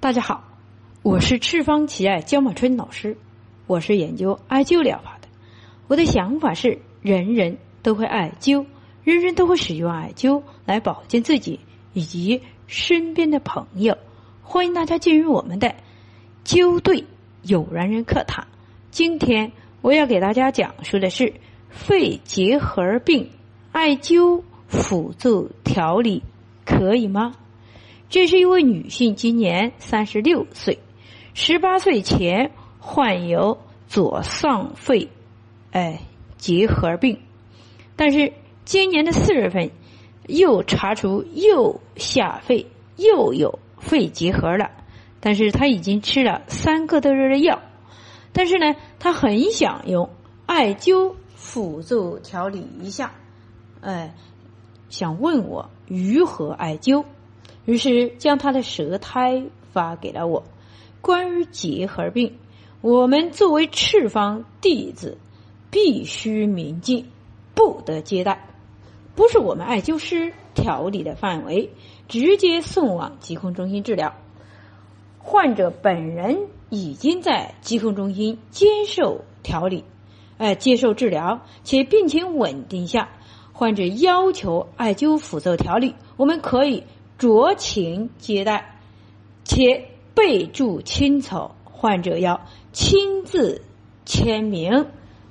大家好，我是赤方奇艾焦马春老师，我是研究艾灸疗法的。我的想法是，人人都会艾灸，人人都会使用艾灸来保健自己以及身边的朋友。欢迎大家进入我们的灸对有缘人课堂。今天我要给大家讲述的是肺结核病艾灸辅助调理可以吗？这是一位女性，今年三十六岁，十八岁前患有左上肺，哎结核病，但是今年的四月份又查出右下肺又有肺结核了，但是她已经吃了三个多月的药，但是呢，她很想用艾灸辅助调理一下，哎，想问我如何艾灸。于是将他的舌苔发给了我。关于结核病，我们作为赤方弟子，必须明镜，不得接待，不是我们艾灸师调理的范围，直接送往疾控中心治疗。患者本人已经在疾控中心接受调理，哎，接受治疗，且病情稳定下，患者要求艾灸辅助调理，我们可以。酌情接待，且备注清楚，患者要亲自签名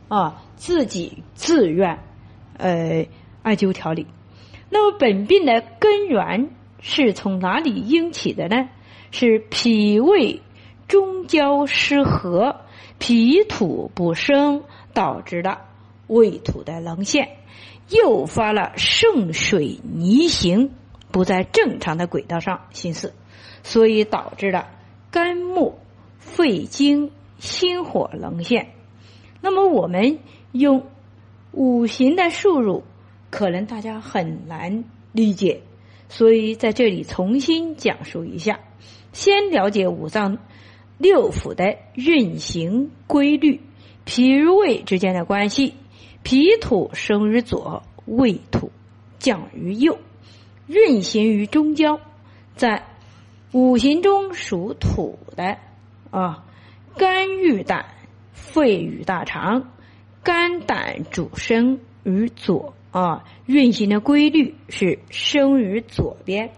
啊，自己自愿呃艾灸调理。那么本病的根源是从哪里引起的呢？是脾胃中焦失和，脾土不生，导致的胃土的沦陷，诱发了肾水逆行。不在正常的轨道上行驶，所以导致了肝木、肺经、心火沦陷。那么我们用五行的输入，可能大家很难理解，所以在这里重新讲述一下。先了解五脏六腑的运行规律，脾与胃之间的关系。脾土生于左，胃土降于右。运行于中焦，在五行中属土的啊，肝郁胆，肺与大肠，肝胆主生于左啊，运行的规律是生于左边。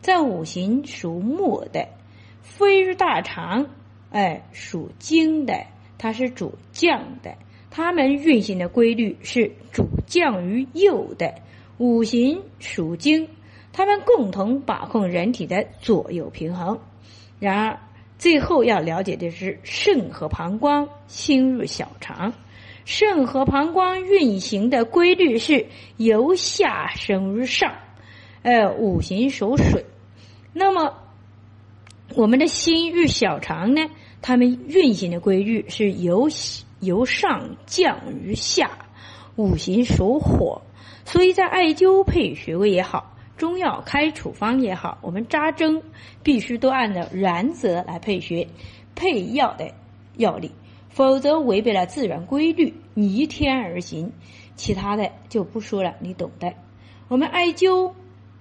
在五行属木的，肺与大肠，哎，属金的，它是主降的，它们运行的规律是主降于右的。五行属金。他们共同把控人体的左右平衡。然而，最后要了解的是肾和膀胱侵入小肠。肾和膀胱运行的规律是由下升于上。呃，五行属水。那么，我们的心与小肠呢？它们运行的规律是由由上降于下。五行属火，所以在艾灸配穴位也好。中药开处方也好，我们扎针必须都按照原则来配穴、配药的药力，否则违背了自然规律，逆天而行。其他的就不说了，你懂的。我们艾灸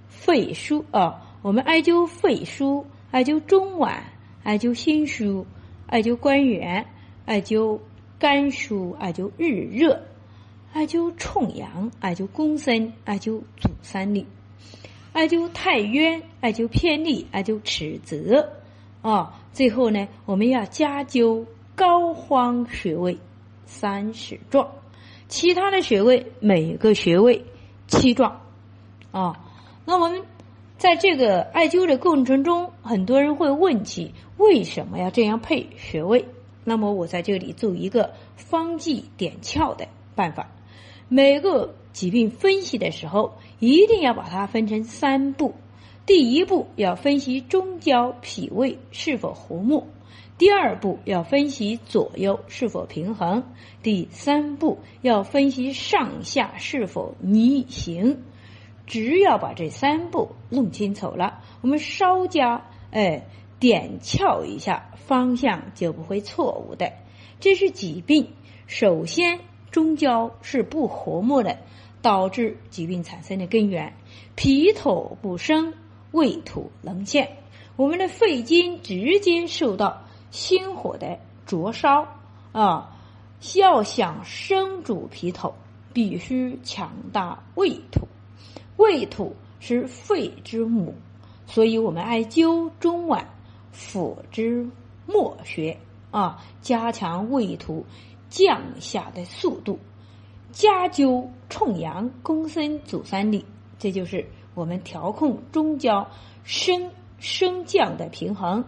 肺腧啊，我们艾灸肺腧，艾灸中脘，艾灸心腧，艾灸关元，艾灸肝腧，艾灸日热，艾灸冲阳，艾灸公孙，艾灸足三里。艾灸太渊，艾灸偏历，艾灸尺泽，啊，最后呢，我们要加灸膏肓穴位三十壮，其他的穴位每个穴位七壮，啊，那我们在这个艾灸的过程中，很多人会问起为什么要这样配穴位？那么我在这里做一个方剂点窍的办法，每个。疾病分析的时候，一定要把它分成三步。第一步要分析中焦脾胃是否和睦；第二步要分析左右是否平衡；第三步要分析上下是否逆行。只要把这三步弄清楚了，我们稍加哎点窍一下，方向就不会错误的。这是疾病，首先中焦是不和睦的。导致疾病产生的根源，脾土不生，胃土能陷。我们的肺经直接受到心火的灼烧啊，要想生主皮土，必须强大胃土。胃土是肺之母，所以我们艾灸中脘、腹之末穴啊，加强胃土降下的速度。加灸冲阳、公孙足三里，这就是我们调控中焦升升降的平衡。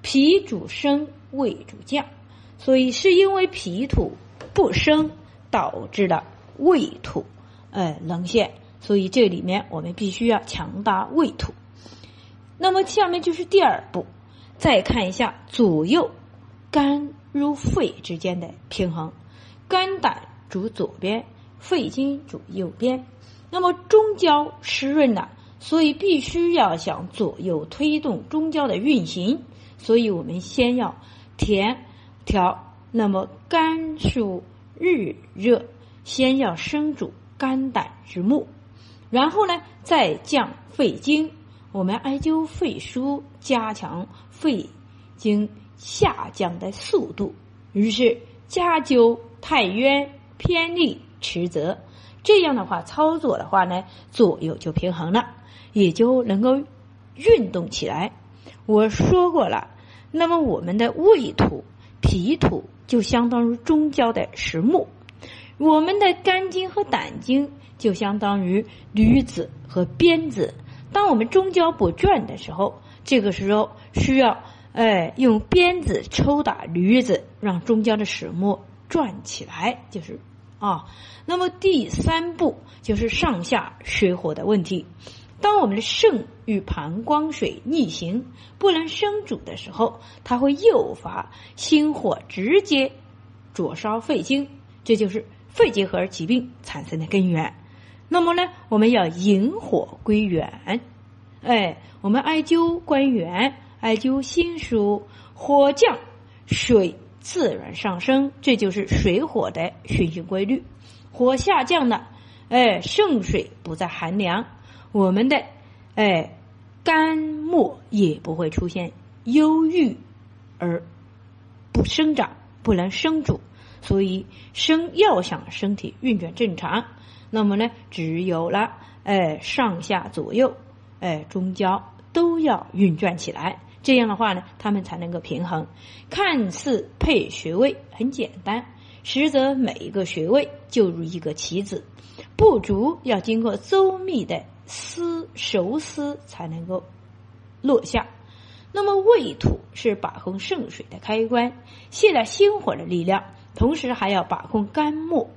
脾主升，胃主降，所以是因为脾土不升，导致了胃土呃沦陷。所以这里面我们必须要强大胃土。那么下面就是第二步，再看一下左右肝入肺之间的平衡，肝胆。主左边，肺经主右边。那么中焦湿润了，所以必须要想左右推动中焦的运行。所以我们先要填调，那么肝属日热，先要生主肝胆之木，然后呢再降肺经。我们艾灸肺腧，加强肺经下降的速度。于是加灸太渊。偏力持泽，这样的话操作的话呢，左右就平衡了，也就能够运动起来。我说过了，那么我们的胃土、脾土就相当于中焦的石木，我们的肝经和胆经就相当于驴子和鞭子。当我们中焦不转的时候，这个时候需要哎用鞭子抽打驴子，让中间的石木转起来，就是。啊，那么第三步就是上下水火的问题。当我们的肾与膀胱水逆行不能生主的时候，它会诱发心火直接灼烧肺经，这就是肺结核疾病产生的根源。那么呢，我们要引火归元，哎，我们艾灸关元，艾灸心属，火降水。自然上升，这就是水火的循行规律。火下降了，哎，盛水不再寒凉，我们的哎肝木也不会出现忧郁而不生长，不能生主。所以，生要想身体运转正常，那么呢，只有了哎上下左右哎中焦都要运转起来。这样的话呢，他们才能够平衡。看似配穴位很简单，实则每一个穴位就如一个棋子，不足要经过周密的思熟思才能够落下。那么胃土是把控肾水的开关，泄了心火的力量，同时还要把控肝木。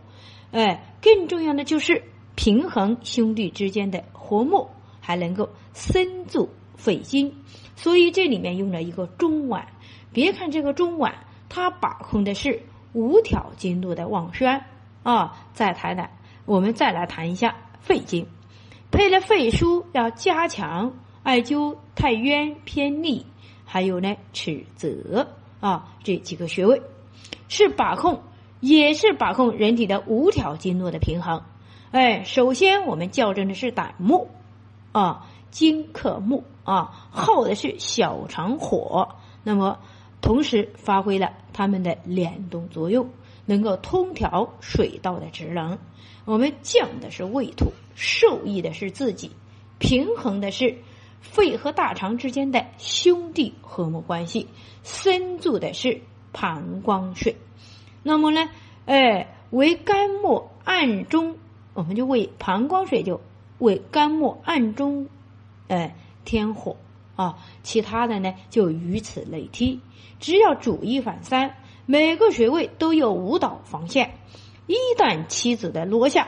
哎，更重要的就是平衡兄弟之间的和睦，还能够生助肺经。所以这里面用了一个中脘，别看这个中脘，它把控的是五条经络的旺宣啊。再谈谈，我们再来谈一下肺经，配了肺腧要加强艾灸太渊、偏历，还有呢尺泽啊这几个穴位，是把控，也是把控人体的五条经络的平衡。哎，首先我们校正的是胆木啊。金克木啊，耗的是小肠火，那么同时发挥了它们的联动作用，能够通调水道的职能。我们降的是胃土，受益的是自己，平衡的是肺和大肠之间的兄弟和睦关系，深助的是膀胱水。那么呢，哎，为肝木暗中，我们就为膀胱水就为肝木暗中。哎，天火啊，其他的呢就以此类推。只要主一反三，每个穴位都有五道防线。一旦妻子的落下，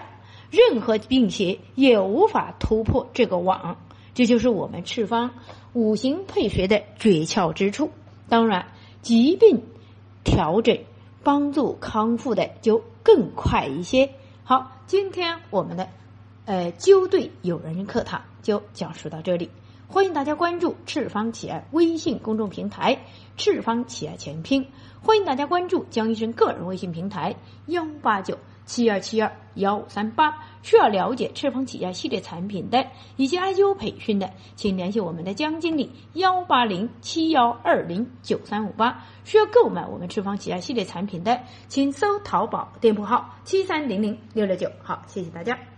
任何病邪也无法突破这个网。这就是我们赤方五行配穴的诀窍之处。当然，疾病调整、帮助康复的就更快一些。好，今天我们的呃灸对友人课堂。就讲述到这里，欢迎大家关注赤方企业微信公众平台“赤方企业全拼”，欢迎大家关注江医生个人微信平台幺八九七二七二幺五三八。需要了解赤峰企业系列产品的以及艾灸培训的，请联系我们的江经理幺八零七幺二零九三五八。需要购买我们赤峰起亚系列产品的，请搜淘宝店铺号七三零零六六九。好，谢谢大家。